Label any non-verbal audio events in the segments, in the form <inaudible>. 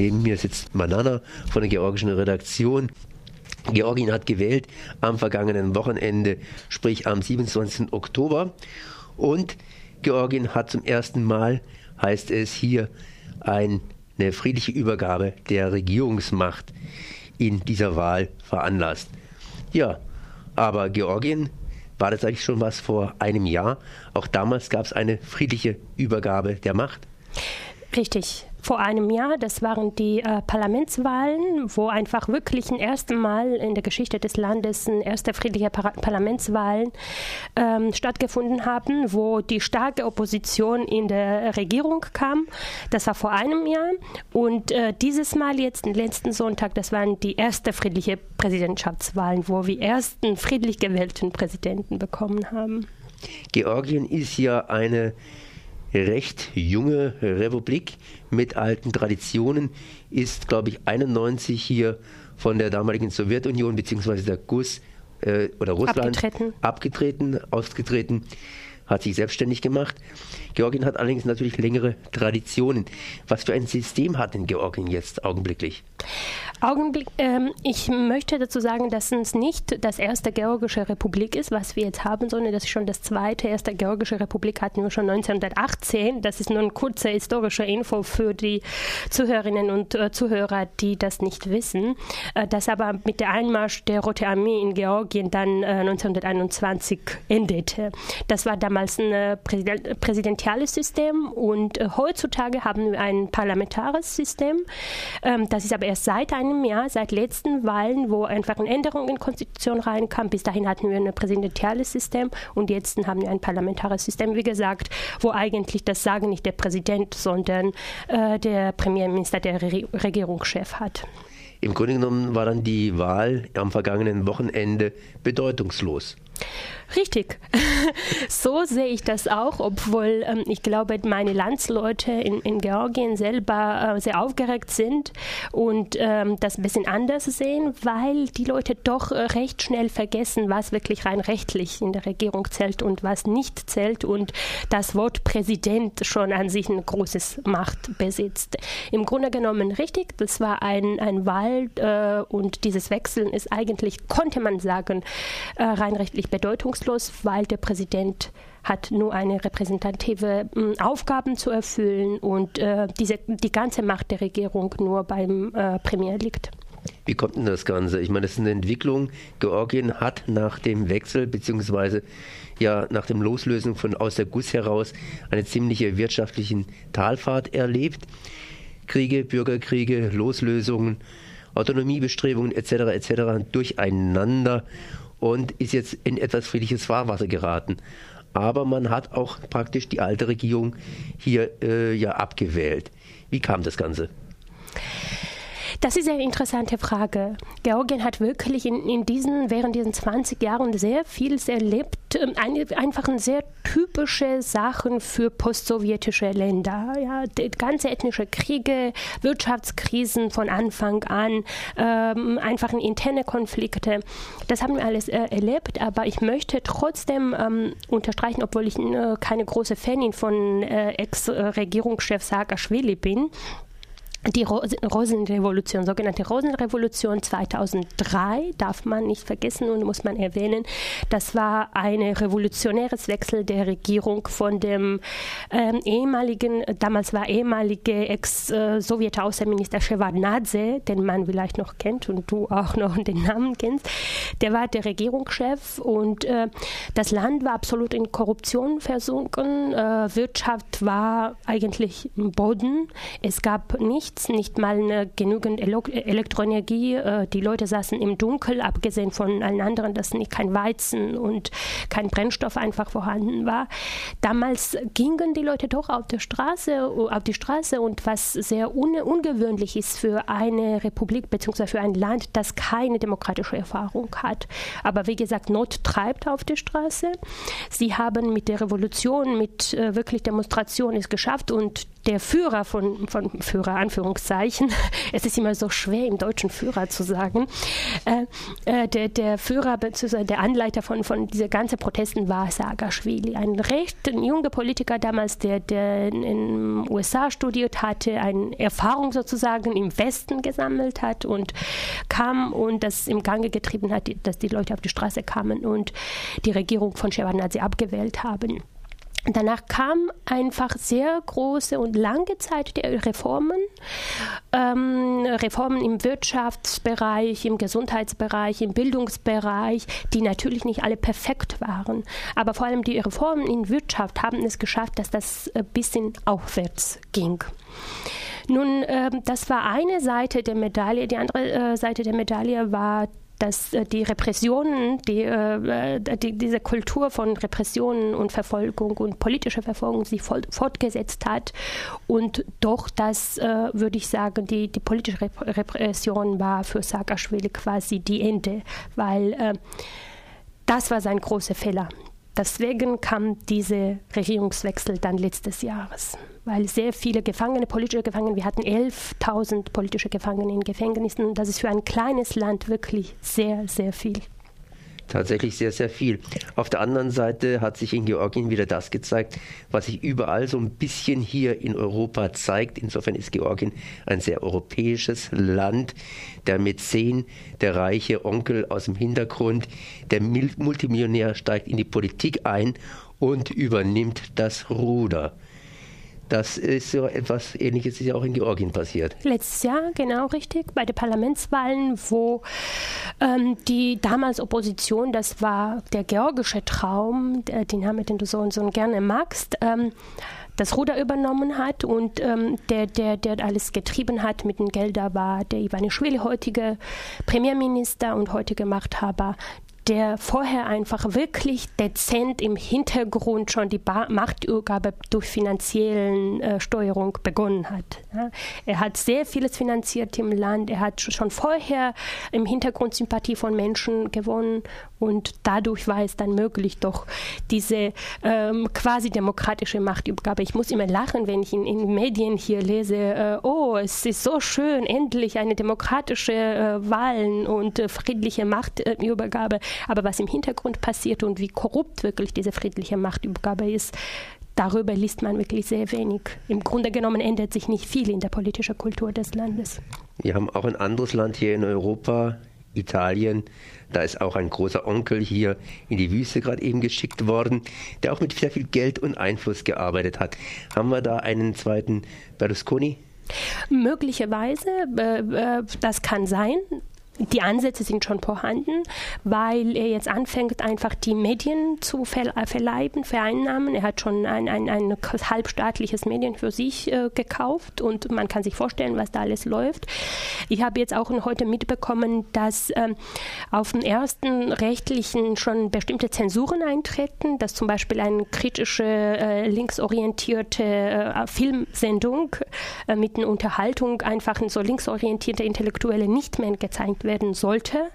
Neben mir sitzt Manana von der georgischen Redaktion. Georgien hat gewählt am vergangenen Wochenende, sprich am 27. Oktober. Und Georgien hat zum ersten Mal, heißt es hier, eine friedliche Übergabe der Regierungsmacht in dieser Wahl veranlasst. Ja, aber Georgien war das eigentlich schon was vor einem Jahr? Auch damals gab es eine friedliche Übergabe der Macht? Richtig vor einem Jahr. Das waren die äh, Parlamentswahlen, wo einfach wirklich ein erstes Mal in der Geschichte des Landes ein erster friedlicher Par Parlamentswahlen ähm, stattgefunden haben, wo die starke Opposition in der Regierung kam. Das war vor einem Jahr. Und äh, dieses Mal jetzt, den letzten Sonntag, das waren die erste friedliche Präsidentschaftswahlen, wo wir ersten friedlich gewählten Präsidenten bekommen haben. Georgien ist ja eine recht junge Republik mit alten Traditionen, ist, glaube ich, 91 hier von der damaligen Sowjetunion bzw. der GUS äh, oder Russland abgetreten. abgetreten, ausgetreten hat sich selbstständig gemacht. Georgien hat allerdings natürlich längere Traditionen. Was für ein System hat denn Georgien jetzt augenblicklich? Augenblick, ähm, ich möchte dazu sagen, dass es nicht das erste georgische Republik ist, was wir jetzt haben, sondern das ist schon das zweite. Erste georgische Republik hatten wir schon 1918. Das ist nur eine kurze historische Info für die Zuhörerinnen und äh, Zuhörer, die das nicht wissen. Äh, das aber mit der Einmarsch der Rote Armee in Georgien dann äh, 1921 endete. Das war damals ein äh, Präsident, präsidentiales System und äh, heutzutage haben wir ein parlamentares System. Ähm, das ist aber erst seit einem Jahr, seit letzten Wahlen, wo einfach eine Änderung in die Konstitution reinkam. Bis dahin hatten wir ein präsidentiales System und jetzt haben wir ein parlamentares System, wie gesagt, wo eigentlich das Sagen nicht der Präsident, sondern äh, der Premierminister, der Re Regierungschef hat. Im Grunde genommen war dann die Wahl am vergangenen Wochenende bedeutungslos. Richtig. <laughs> so sehe ich das auch, obwohl ähm, ich glaube, meine Landsleute in, in Georgien selber äh, sehr aufgeregt sind und ähm, das ein bisschen anders sehen, weil die Leute doch äh, recht schnell vergessen, was wirklich rein rechtlich in der Regierung zählt und was nicht zählt und das Wort Präsident schon an sich eine große Macht besitzt. Im Grunde genommen richtig, das war ein, ein Wahl äh, und dieses Wechseln ist eigentlich, konnte man sagen, äh, rein rechtlich bedeutungslos, weil der Präsident hat nur eine repräsentative äh, Aufgaben zu erfüllen und äh, diese, die ganze Macht der Regierung nur beim äh, Premier liegt. Wie kommt denn das Ganze? Ich meine, das ist eine Entwicklung. Georgien hat nach dem Wechsel beziehungsweise ja nach dem Loslösen von aus der Guss heraus eine ziemliche wirtschaftliche Talfahrt erlebt. Kriege, Bürgerkriege, Loslösungen, Autonomiebestrebungen etc. etc. durcheinander und ist jetzt in etwas friedliches Fahrwasser geraten. Aber man hat auch praktisch die alte Regierung hier äh, ja abgewählt. Wie kam das Ganze? Das ist eine interessante Frage. Georgien hat wirklich in, in diesen, während diesen 20 Jahren sehr vieles erlebt. Ähm, ein, einfach sehr typische Sachen für postsowjetische Länder. Ja, ganze ethnische Kriege, Wirtschaftskrisen von Anfang an, ähm, einfach interne Konflikte. Das haben wir alles äh, erlebt, aber ich möchte trotzdem ähm, unterstreichen, obwohl ich äh, keine große Fanin von äh, Ex-Regierungschef Saakashvili bin die Rosenrevolution, sogenannte Rosenrevolution 2003, darf man nicht vergessen und muss man erwähnen. Das war ein revolutionäres Wechsel der Regierung von dem ähm, ehemaligen, damals war ehemalige Ex-Sowjet-Außenminister Shevardnadze, den man vielleicht noch kennt und du auch noch den Namen kennst. Der war der Regierungschef und äh, das Land war absolut in Korruption versunken. Äh, Wirtschaft war eigentlich im Boden. Es gab nicht nichts, nicht mal eine genügend Elektroenergie. Äh, die Leute saßen im Dunkel, abgesehen von allen anderen, dass nicht kein Weizen und kein Brennstoff einfach vorhanden war. Damals gingen die Leute doch auf die Straße, auf die Straße und was sehr un ungewöhnlich ist für eine Republik bzw. für ein Land, das keine demokratische Erfahrung hat. Aber wie gesagt, Not treibt auf die Straße. Sie haben mit der Revolution, mit äh, wirklich Demonstrationen es geschafft und der Führer von, von Führer, Anführungszeichen, <laughs> es ist immer so schwer im Deutschen Führer zu sagen, äh, äh, der, der Führer bzw. der Anleiter von, von dieser ganzen Protesten war Saakashvili, ein recht junger Politiker damals, der, der in den USA studiert hatte, eine Erfahrung sozusagen im Westen gesammelt hat und kam und das im Gange getrieben hat, dass die Leute auf die Straße kamen und die Regierung von Shevardnadze abgewählt haben. Danach kam einfach sehr große und lange Zeit der Reformen, ähm, Reformen im Wirtschaftsbereich, im Gesundheitsbereich, im Bildungsbereich, die natürlich nicht alle perfekt waren. Aber vor allem die Reformen in Wirtschaft haben es geschafft, dass das ein bisschen aufwärts ging. Nun, äh, das war eine Seite der Medaille. Die andere äh, Seite der Medaille war dass äh, die Repressionen, die, äh, äh, die, diese Kultur von Repressionen und Verfolgung und politischer Verfolgung sich fortgesetzt hat und doch das, würde ich sagen, die, die politische Repression war für Saakashvili quasi die Ende, weil das war sein großer Fehler. Deswegen kam dieser Regierungswechsel dann letztes Jahres weil sehr viele Gefangene, politische Gefangene, wir hatten 11.000 politische Gefangene in Gefängnissen. Das ist für ein kleines Land wirklich sehr, sehr viel tatsächlich sehr, sehr viel. Auf der anderen Seite hat sich in Georgien wieder das gezeigt, was sich überall so ein bisschen hier in Europa zeigt. Insofern ist Georgien ein sehr europäisches Land. Der Mäzen, der reiche Onkel aus dem Hintergrund, der Multimillionär steigt in die Politik ein und übernimmt das Ruder. Das ist so etwas Ähnliches ist ja auch in Georgien passiert. Letztes Jahr, genau richtig, bei den Parlamentswahlen, wo ähm, die damals Opposition, das war der georgische Traum, der, den haben den du so und so gerne magst, ähm, das Ruder übernommen hat und ähm, der, der, der alles getrieben hat mit den Geldern war der Ivanischvili, heutige Premierminister und heutige Machthaber der vorher einfach wirklich dezent im Hintergrund schon die ba Machtübergabe durch finanziellen äh, Steuerung begonnen hat. Ja. Er hat sehr vieles finanziert im Land. Er hat schon vorher im Hintergrund Sympathie von Menschen gewonnen und dadurch war es dann möglich, doch diese ähm, quasi demokratische Machtübergabe. Ich muss immer lachen, wenn ich in, in Medien hier lese, äh, oh, es ist so schön, endlich eine demokratische äh, Wahlen und äh, friedliche Machtübergabe. Aber was im Hintergrund passiert und wie korrupt wirklich diese friedliche Machtübergabe ist, darüber liest man wirklich sehr wenig. Im Grunde genommen ändert sich nicht viel in der politischen Kultur des Landes. Wir haben auch ein anderes Land hier in Europa, Italien. Da ist auch ein großer Onkel hier in die Wüste gerade eben geschickt worden, der auch mit sehr viel Geld und Einfluss gearbeitet hat. Haben wir da einen zweiten Berlusconi? Möglicherweise, äh, äh, das kann sein die Ansätze sind schon vorhanden, weil er jetzt anfängt, einfach die Medien zu äh, verleiben, vereinnahmen. Er hat schon ein, ein, ein halbstaatliches Medien für sich äh, gekauft und man kann sich vorstellen, was da alles läuft. Ich habe jetzt auch heute mitbekommen, dass ähm, auf dem ersten rechtlichen schon bestimmte Zensuren eintreten, dass zum Beispiel eine kritische, äh, linksorientierte äh, Filmsendung äh, mit einer Unterhaltung einfach so linksorientierte Intellektuelle nicht mehr gezeigt wird werden sollte.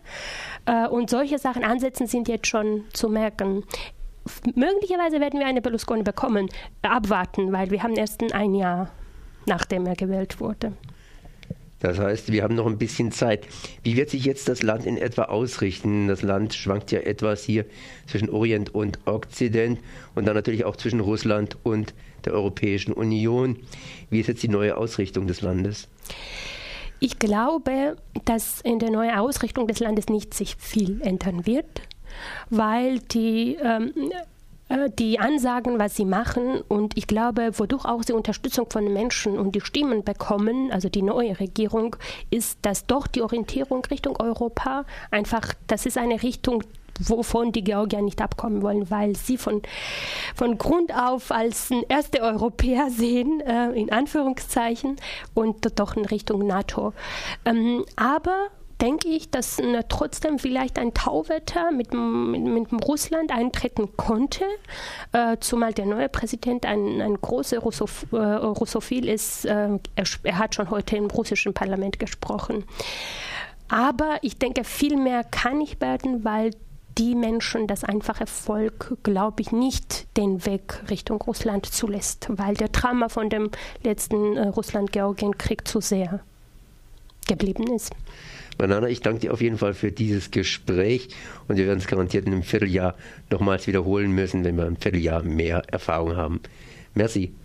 Äh, und solche Sachen ansetzen sind jetzt schon zu merken. Möglicherweise werden wir eine Berlusconi bekommen. Abwarten, weil wir haben erst ein Jahr, nachdem er gewählt wurde. Das heißt, wir haben noch ein bisschen Zeit. Wie wird sich jetzt das Land in etwa ausrichten? Das Land schwankt ja etwas hier zwischen Orient und Okzident und dann natürlich auch zwischen Russland und der Europäischen Union. Wie ist jetzt die neue Ausrichtung des Landes? Ich glaube, dass in der neuen Ausrichtung des Landes nicht sich viel ändern wird, weil die ähm, äh, die Ansagen, was sie machen und ich glaube, wodurch auch sie Unterstützung von Menschen und die Stimmen bekommen, also die neue Regierung, ist, dass doch die Orientierung Richtung Europa einfach, das ist eine Richtung, wovon die Georgier nicht abkommen wollen, weil sie von, von Grund auf als erste Europäer sehen, äh, in Anführungszeichen, und doch in Richtung NATO. Ähm, aber denke ich, dass äh, trotzdem vielleicht ein Tauwetter mit, mit, mit Russland eintreten konnte, äh, zumal der neue Präsident ein, ein großer Russof, äh, Russophil ist. Äh, er, er, hat schon heute im russischen Parlament gesprochen. Aber ich denke, viel mehr kann nicht werden, weil die Menschen, das einfache Volk, glaube ich, nicht den Weg Richtung Russland zulässt, weil der Drama von dem letzten äh, Russland-Georgien-Krieg zu sehr geblieben ist. Banana, ich danke dir auf jeden Fall für dieses Gespräch und wir werden es garantiert in einem Vierteljahr nochmals wiederholen müssen, wenn wir ein Vierteljahr mehr Erfahrung haben. Merci.